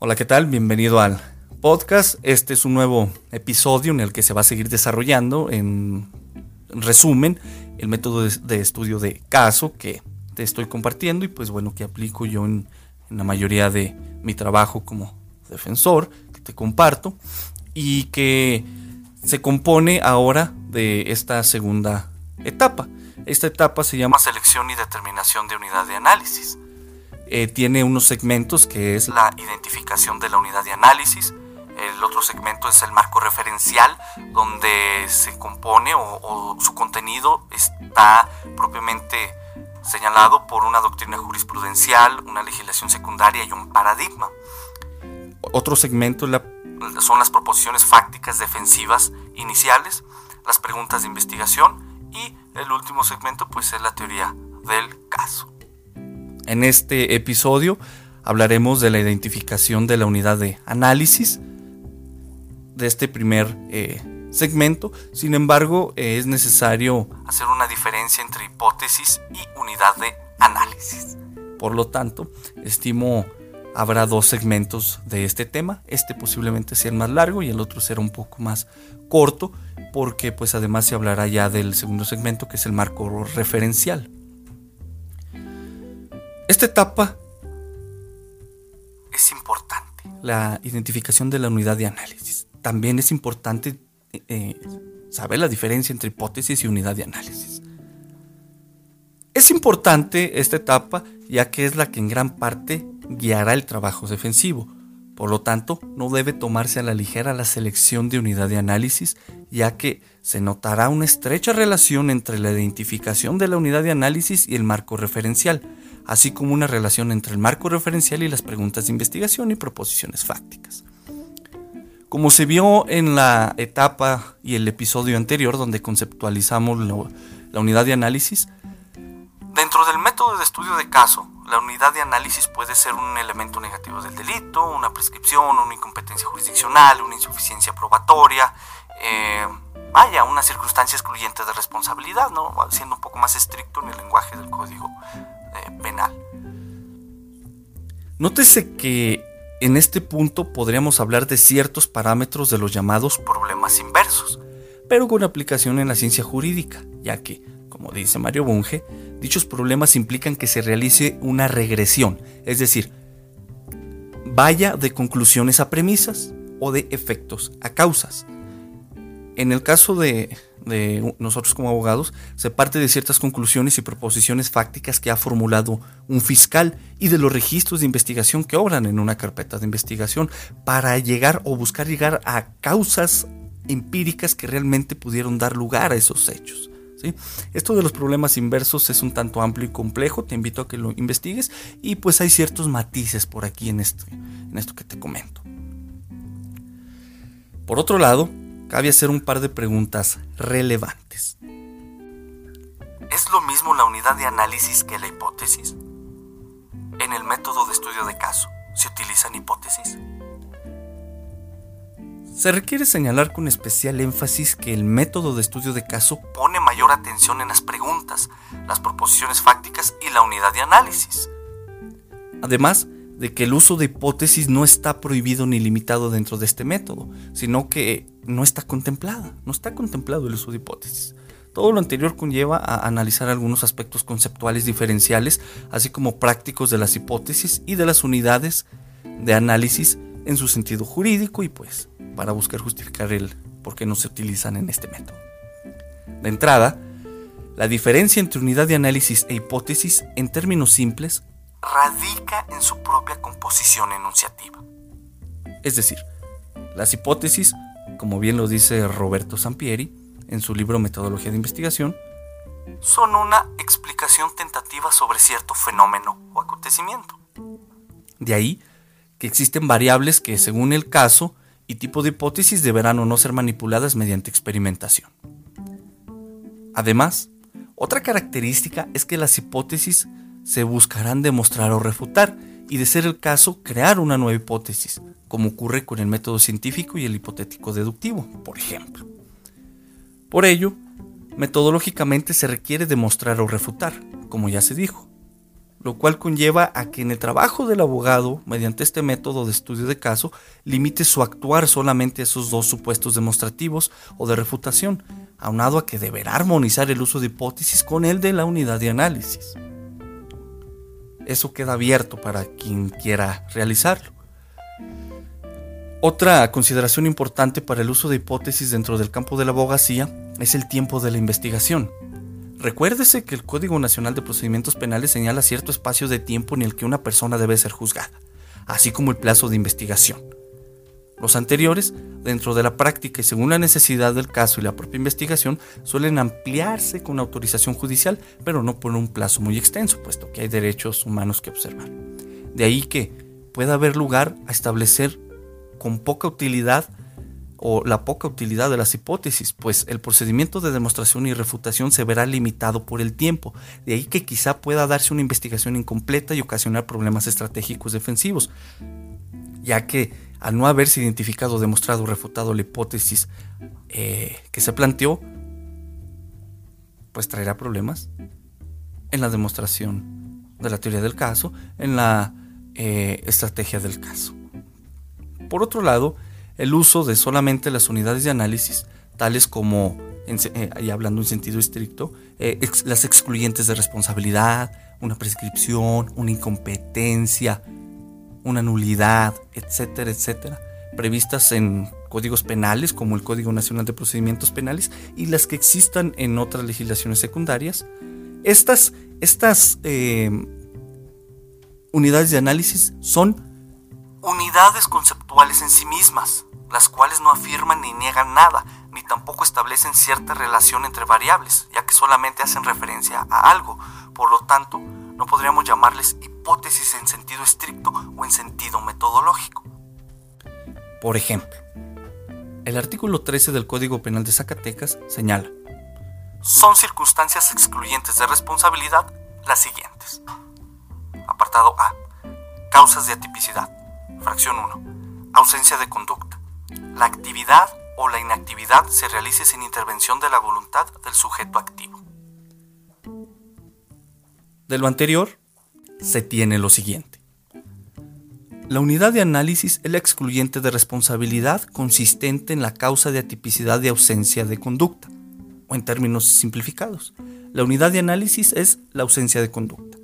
Hola, ¿qué tal? Bienvenido al podcast. Este es un nuevo episodio en el que se va a seguir desarrollando, en resumen, el método de, estudio de caso que te estoy compartiendo y pues bueno, que aplico yo en, la mayoría de mi trabajo como defensor, que te comparto y que se compone ahora de esta segunda etapa. Esta etapa se llama selección y determinación de unidad de análisis. Eh, tiene unos segmentos que es la identificación de la unidad de análisis, el otro segmento es el marco referencial, donde se compone o, su contenido está propiamente señalado por una doctrina jurisprudencial, una legislación secundaria y un paradigma. Otro segmento son las proposiciones fácticas defensivas iniciales, las preguntas de investigación y el último segmento pues es la teoría del caso. En este episodio hablaremos de la identificación de la unidad de análisis de este primer eh, segmento. Sin embargo, eh, es necesario hacer una diferencia entre hipótesis y unidad de análisis. Por lo tanto, estimo habrá dos segmentos de este tema. Este posiblemente sea el más largo y el otro será un poco más corto porque pues además se hablará ya del segundo segmento que es el marco referencial. Esta etapa es importante, la identificación de la unidad de análisis. También es importante eh, saber la diferencia entre hipótesis y unidad de análisis. Es importante esta etapa ya que es la que en gran parte guiará el trabajo defensivo. Por lo tanto, no debe tomarse a la ligera la selección de unidad de análisis, ya que se notará una estrecha relación entre la identificación de la unidad de análisis y el marco referencial, así como una relación entre el marco referencial y las preguntas de investigación y proposiciones fácticas. Como se vio en la etapa y el episodio anterior donde conceptualizamos la unidad de análisis, dentro del método de estudio de caso, la unidad de análisis puede ser un elemento negativo del delito, una prescripción, una incompetencia jurisdiccional, una insuficiencia probatoria, eh, vaya, una circunstancia excluyente de responsabilidad, ¿no? siendo un poco más estricto en el lenguaje del código penal. Nótese que en este punto podríamos hablar de ciertos parámetros de los llamados problemas inversos, pero con aplicación en la ciencia jurídica, ya que, como dice Mario Bunge, dichos problemas implican que se realice una regresión, es decir, vaya de conclusiones a premisas o de efectos a causas. En el caso de, de nosotros como abogados, se parte de ciertas conclusiones y proposiciones fácticas que ha formulado un fiscal y de los registros de investigación que obran en una carpeta de investigación para llegar o buscar llegar a causas empíricas que realmente pudieron dar lugar a esos hechos. ¿sí? Esto de los problemas inversos es un tanto amplio y complejo, te invito a que lo investigues y pues hay ciertos matices por aquí en, este, en esto que te comento. Por otro lado, cabe hacer un par de preguntas relevantes. ¿Es lo mismo la unidad de análisis que la hipótesis? En el método de estudio de caso, ¿se utilizan hipótesis? Se requiere señalar con especial énfasis que el método de estudio de caso pone mayor atención en las preguntas, las proposiciones fácticas y la unidad de análisis. Además de que el uso de hipótesis no está prohibido ni limitado dentro de este método, sino que no está contemplada, no está contemplado el uso de hipótesis. Todo lo anterior conlleva a analizar algunos aspectos conceptuales diferenciales, así como prácticos de las hipótesis y de las unidades de análisis en su sentido jurídico y pues para buscar justificar el por qué no se utilizan en este método. De entrada, la diferencia entre unidad de análisis e hipótesis en términos simples radica en su propia composición enunciativa. Es decir, las hipótesis, como bien lo dice Roberto Sampieri en su libro Metodología de Investigación, son una explicación tentativa sobre cierto fenómeno o acontecimiento. De ahí que existen variables que, según el caso y tipo de hipótesis, deberán o no ser manipuladas mediante experimentación. Además, otra característica es que las hipótesis se buscarán demostrar o refutar y de ser el caso crear una nueva hipótesis, como ocurre con el método científico y el hipotético deductivo, por ejemplo. Por ello, metodológicamente se requiere demostrar o refutar, como ya se dijo, lo cual conlleva a que en el trabajo del abogado, mediante este método de estudio de caso, limite su actuar solamente a esos dos supuestos demostrativos o de refutación, aunado a que deberá armonizar el uso de hipótesis con el de la unidad de análisis eso queda abierto para quien quiera realizarlo. Otra consideración importante para el uso de hipótesis dentro del campo de la abogacía es el tiempo de la investigación. Recuérdese que el Código Nacional de Procedimientos Penales señala cierto espacio de tiempo en el que una persona debe ser juzgada, así como el plazo de investigación. Los anteriores, dentro de la práctica y según la necesidad del caso y la propia investigación, suelen ampliarse con autorización judicial, pero no por un plazo muy extenso, puesto que hay derechos humanos que observar. De ahí que pueda haber lugar a establecer con poca utilidad o la poca utilidad de las hipótesis, pues el procedimiento de demostración y refutación se verá limitado por el tiempo, de ahí que quizá pueda darse una investigación incompleta y ocasionar problemas estratégicos defensivos, ya que al no haberse identificado, demostrado refutado la hipótesis eh, que se planteó, pues traerá problemas en la demostración de la teoría del caso, en la eh, estrategia del caso. Por otro lado, el uso de solamente las unidades de análisis, tales como, eh, y hablando en sentido estricto, las excluyentes de responsabilidad, una prescripción, una incompetencia, una nulidad, etcétera, etcétera, previstas en códigos penales como el Código Nacional de Procedimientos Penales y las que existan en otras legislaciones secundarias. Estas, estas eh, unidades de análisis son unidades conceptuales en sí mismas, las cuales no afirman ni niegan nada, ni tampoco establecen cierta relación entre variables, ya que solamente hacen referencia a algo. Por lo tanto, no podríamos llamarles hipótesis en sentido estricto o en sentido metodológico. Por ejemplo, el artículo 13 del Código Penal de Zacatecas señala, son circunstancias excluyentes de responsabilidad las siguientes. Apartado A. Causas de atipicidad. Fracción 1. Ausencia de conducta. La actividad o la inactividad se realice sin intervención de la voluntad del sujeto activo. De lo anterior, se tiene lo siguiente. La unidad de análisis es la excluyente de responsabilidad consistente en la causa de atipicidad de ausencia de conducta, o en términos simplificados, la unidad de análisis es la ausencia de conducta.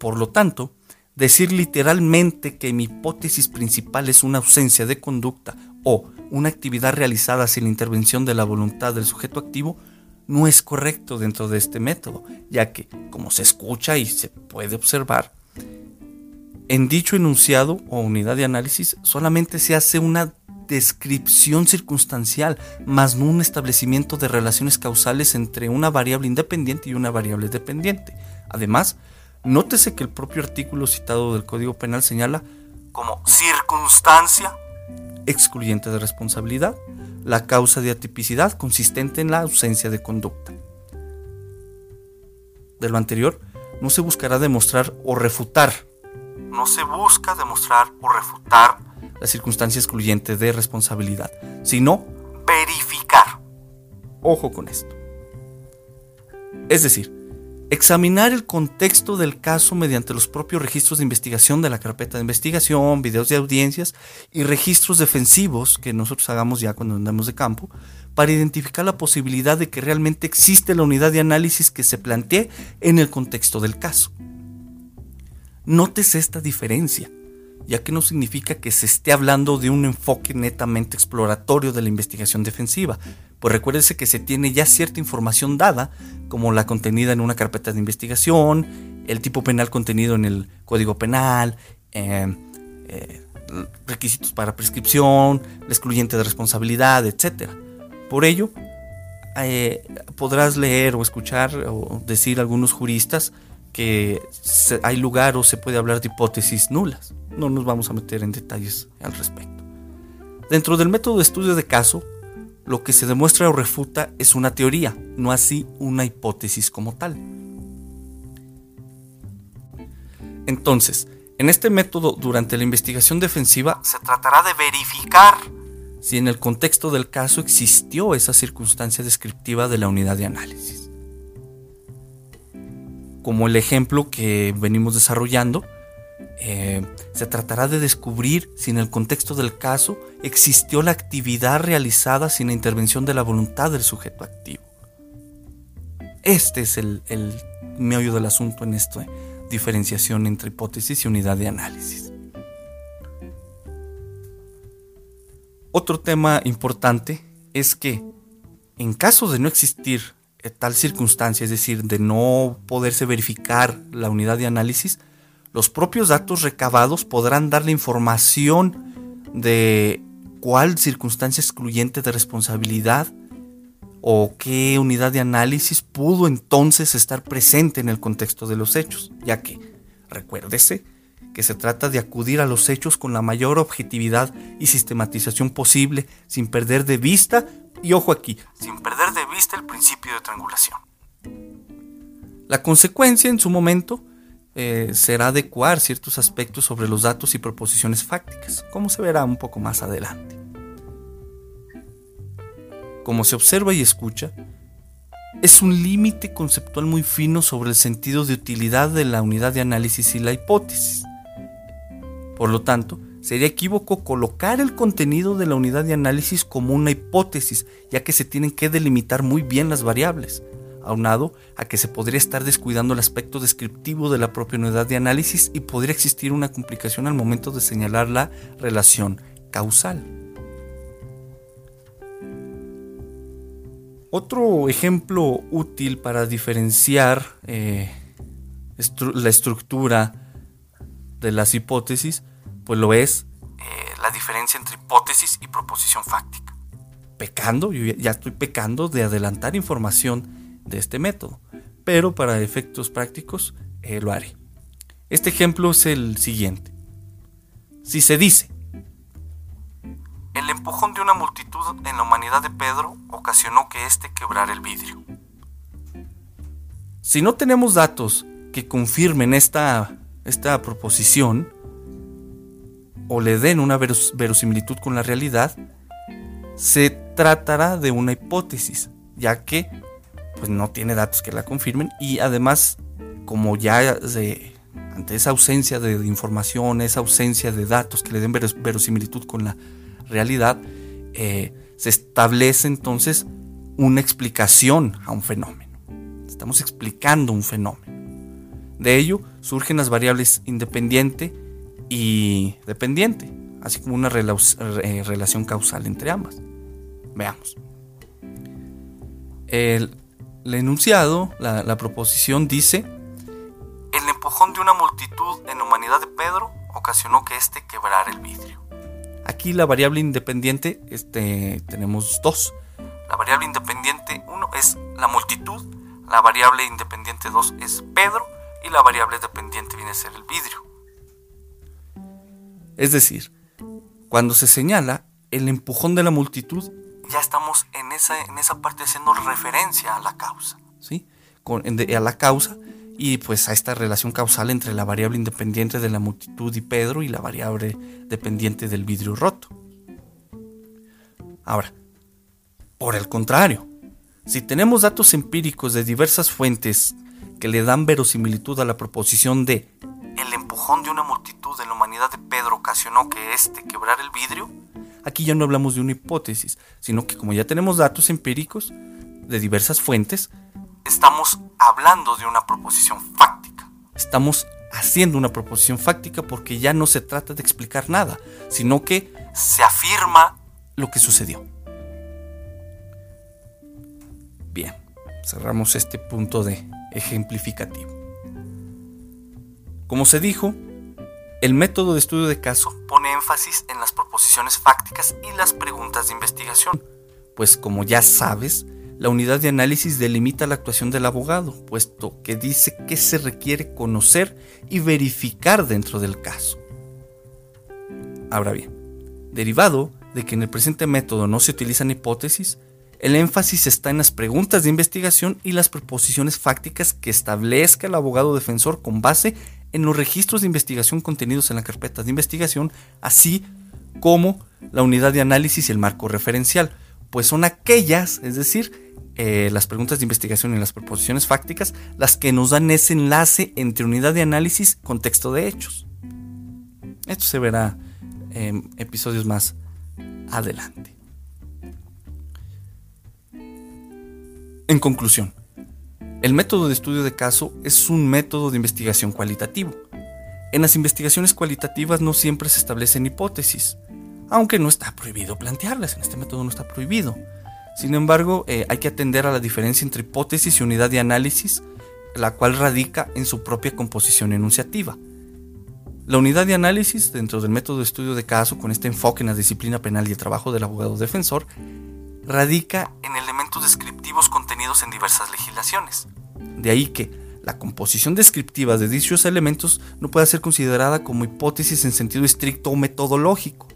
Por lo tanto, decir literalmente que mi hipótesis principal es una ausencia de conducta o una actividad realizada sin la intervención de la voluntad del sujeto activo no es correcto dentro de este método, ya que, como se escucha y se puede observar, en dicho enunciado o unidad de análisis solamente se hace una descripción circunstancial, más no un establecimiento de relaciones causales entre una variable independiente y una variable dependiente. Además, nótese que el propio artículo citado del Código Penal señala como circunstancia excluyente de responsabilidad la causa de atipicidad consistente en la ausencia de conducta. De lo anterior, no se buscará demostrar o refutar. No se busca demostrar o refutar la circunstancia excluyente de responsabilidad, sino verificar. Ojo con esto. Es decir, examinar el contexto del caso mediante los propios registros de investigación de la carpeta de investigación, videos de audiencias y registros defensivos que nosotros hagamos ya cuando andamos de campo, para identificar la posibilidad de que realmente existe la unidad de análisis que se plantee en el contexto del caso. Nótese esta diferencia, ya que no significa que se esté hablando de un enfoque netamente exploratorio de la investigación defensiva, pues recuérdese que se tiene ya cierta información dada, como la contenida en una carpeta de investigación, el tipo penal contenido en el Código Penal, eh, eh, requisitos para prescripción, la excluyente de responsabilidad, etc. Por ello, eh, podrás leer o escuchar o decir algunos juristas que hay lugar o se puede hablar de hipótesis nulas. No nos vamos a meter en detalles al respecto. Dentro del método de estudio de caso, lo que se demuestra o refuta es una teoría, no así una hipótesis como tal. Entonces, en este método, durante la investigación defensiva, se tratará de verificar si en el contexto del caso existió esa circunstancia descriptiva de la unidad de análisis. Como el ejemplo que venimos desarrollando, eh, se tratará de descubrir si en el contexto del caso existió la actividad realizada sin la intervención de la voluntad del sujeto activo. Este es el, el meollo del asunto en esta diferenciación entre hipótesis y unidad de análisis. Otro tema importante es que en caso de no existir tal circunstancia, es decir, de no poderse verificar la unidad de análisis, los propios datos recabados podrán dar la información de cuál circunstancia excluyente de responsabilidad o qué unidad de análisis pudo entonces estar presente en el contexto de los hechos, ya que, recuérdese, que se trata de acudir a los hechos con la mayor objetividad y sistematización posible, sin perder de vista, y ojo aquí, sin perder de vista el principio de triangulación. La consecuencia en su momento eh, será adecuar ciertos aspectos sobre los datos y proposiciones fácticas, como se verá un poco más adelante. Como se observa y escucha, es un límite conceptual muy fino sobre el sentido de utilidad de la unidad de análisis y la hipótesis. Por lo tanto, sería equívoco colocar el contenido de la unidad de análisis como una hipótesis, ya que se tienen que delimitar muy bien las variables, aunado a que se podría estar descuidando el aspecto descriptivo de la propia unidad de análisis y podría existir una complicación al momento de señalar la relación causal. Otro ejemplo útil para diferenciar eh, la estructura de las hipótesis, pues lo es eh, la diferencia entre hipótesis y proposición fáctica. Pecando, yo ya estoy pecando de adelantar información de este método, pero para efectos prácticos eh, lo haré. Este ejemplo es el siguiente. Si se dice, el empujón de una multitud en la humanidad de Pedro ocasionó que éste quebrara el vidrio. Si no tenemos datos que confirmen esta, esta proposición o le den una verosimilitud con la realidad, se tratará de una hipótesis, ya que pues no tiene datos que la confirmen y además como ya ante esa ausencia de, información, esa ausencia de datos que le den verosimilitud con la realidad, eh, se establece entonces una explicación a un fenómeno. Estamos explicando un fenómeno. De ello surgen las variables independiente y dependiente, así como una eh, relación causal entre ambas. Veamos. El, el enunciado, la, proposición dice, el empujón de una multitud en humanidad de Pedro ocasionó que éste quebrara el vidrio. Aquí la variable independiente este, tenemos dos. La variable independiente 1 es la multitud, la variable independiente 2 es Pedro y la variable dependiente viene a ser el vidrio. Es decir, cuando se señala el empujón de la multitud ya estamos en esa, en esa parte haciendo referencia a la causa, ¿sí? a la causa y pues a esta relación causal entre la variable independiente de la multitud y Pedro y la variable dependiente del vidrio roto. Ahora, por el contrario, si tenemos datos empíricos de diversas fuentes que le dan verosimilitud a la proposición de el empujón de una multitud en la humanidad de Pedro ocasionó que éste quebrara el vidrio, aquí ya no hablamos de una hipótesis, sino que como ya tenemos datos empíricos de diversas fuentes, estamos hablando de una proposición fáctica. Estamos haciendo una proposición fáctica porque ya no se trata de explicar nada, sino que se afirma lo que sucedió. Bien, cerramos este punto de ejemplificativo. Como se dijo, el método de estudio de caso pone énfasis en las proposiciones fácticas y las preguntas de investigación, pues como ya sabes, la unidad de análisis delimita la actuación del abogado, puesto que dice qué se requiere conocer y verificar dentro del caso. Ahora bien, derivado de que en el presente método no se utilizan hipótesis, el énfasis está en las preguntas de investigación y las proposiciones fácticas que establezca el abogado defensor con base en los registros de investigación contenidos en la carpeta de investigación, así como la unidad de análisis y el marco referencial, pues son aquellas, es decir, eh, las preguntas de investigación y las proposiciones fácticas, las que nos dan ese enlace entre unidad de análisis, contexto de hechos. Esto se verá en episodios más adelante. En conclusión, el método de estudio de caso es un método de investigación cualitativo. En las investigaciones cualitativas no siempre se establecen hipótesis, aunque no está prohibido plantearlas, en este método no está prohibido. Sin embargo, eh, hay que atender a la diferencia entre hipótesis y unidad de análisis, la cual radica en su propia composición enunciativa. La unidad de análisis, dentro del método de estudio de caso, con este enfoque en la disciplina penal y el trabajo del abogado defensor, radica en elementos descriptivos contenidos en diversas legislaciones. De ahí que la composición descriptiva de dichos elementos no puede ser considerada como hipótesis en sentido estricto o metodológico,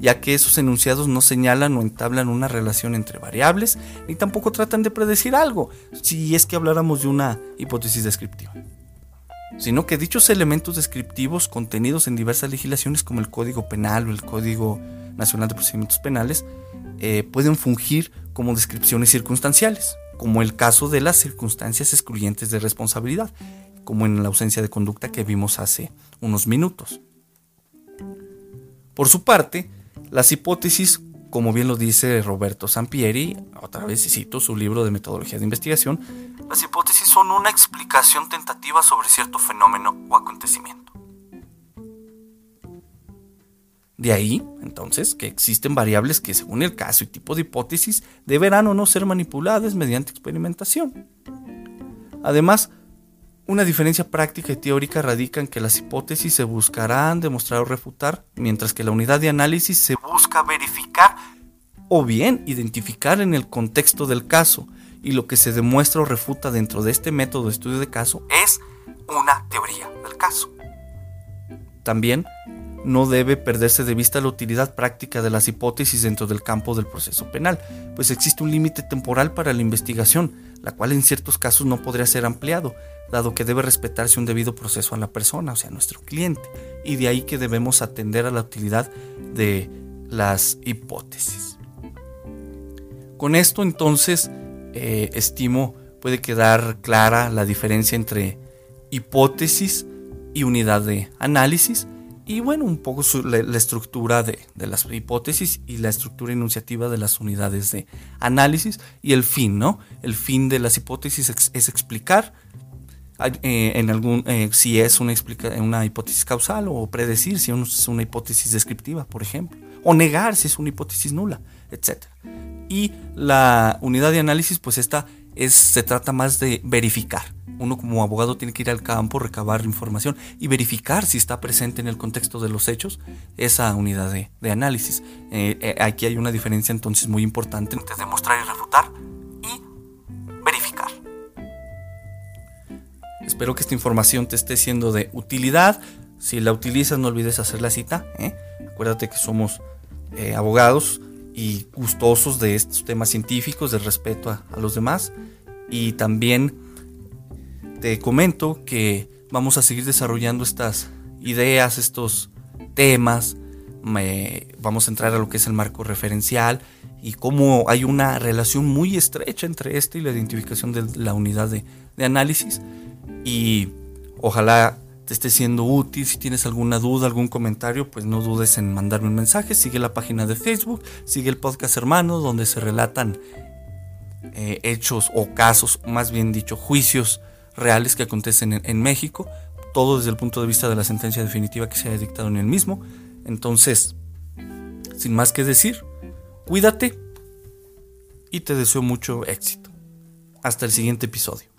ya que esos enunciados no señalan o entablan una relación entre variables, ni tampoco tratan de predecir algo, si es que habláramos de una hipótesis descriptiva sino que dichos elementos descriptivos contenidos en diversas legislaciones como el Código Penal o el Código Nacional de Procedimientos Penales eh, pueden fungir como descripciones circunstanciales, como el caso de las circunstancias excluyentes de responsabilidad, como en la ausencia de conducta que vimos hace unos minutos. Por su parte, las hipótesis, como bien lo dice Roberto Sampieri, otra vez cito su libro de metodología de investigación, las hipótesis son una explicación tentativa sobre cierto fenómeno o acontecimiento. De ahí, entonces, que existen variables que según el caso y tipo de hipótesis deberán o no ser manipuladas mediante experimentación. Además, una diferencia práctica y teórica radica en que las hipótesis se buscarán demostrar o refutar, mientras que la unidad de análisis se busca verificar o bien identificar en el contexto del caso, y lo que se demuestra o refuta dentro de este método de estudio de caso es una teoría del caso. También no debe perderse de vista la utilidad práctica de las hipótesis dentro del campo del proceso penal, pues existe un límite temporal para la investigación, la cual en ciertos casos no podría ser ampliado, dado que debe respetarse un debido proceso a la persona, o sea, a nuestro cliente, y de ahí que debemos atender a la utilidad de las hipótesis. Con esto entonces, eh, estimo, puede quedar clara la diferencia entre hipótesis y unidad de análisis, y bueno, un poco la, estructura de, las hipótesis y la estructura enunciativa de las unidades de análisis y el fin, ¿no? El fin de las hipótesis es, explicar eh, en algún, eh, si es una, una hipótesis causal o predecir si es una hipótesis descriptiva, por ejemplo, o negar si es una hipótesis nula, etc. Y la unidad de análisis, pues esta es, se trata más de verificar uno como abogado tiene que ir al campo, recabar información y verificar si está presente en el contexto de los hechos esa unidad de, análisis. Eh, eh, aquí hay una diferencia entonces muy importante entre demostrar y refutar y verificar. Espero que esta información te esté siendo de utilidad. Si la utilizas no olvides hacer la cita. ¿eh? Acuérdate que somos abogados y gustosos de estos temas científicos, de respeto a los demás y también te comento que vamos a seguir desarrollando estas ideas, estos temas. vamos a entrar a lo que es el marco referencial y cómo hay una relación muy estrecha entre este y la identificación de la unidad de, análisis. Y ojalá te esté siendo útil. Si tienes alguna duda, algún comentario, pues no dudes en mandarme un mensaje. Sigue la página de Facebook, sigue el podcast Hermanos, donde se relatan eh, hechos o casos, más bien dicho, juicios reales que acontecen en, México. Todo desde el punto de vista de la sentencia definitiva que se haya dictado en el mismo. Entonces, sin más que decir, cuídate y te deseo mucho éxito. Hasta el siguiente episodio.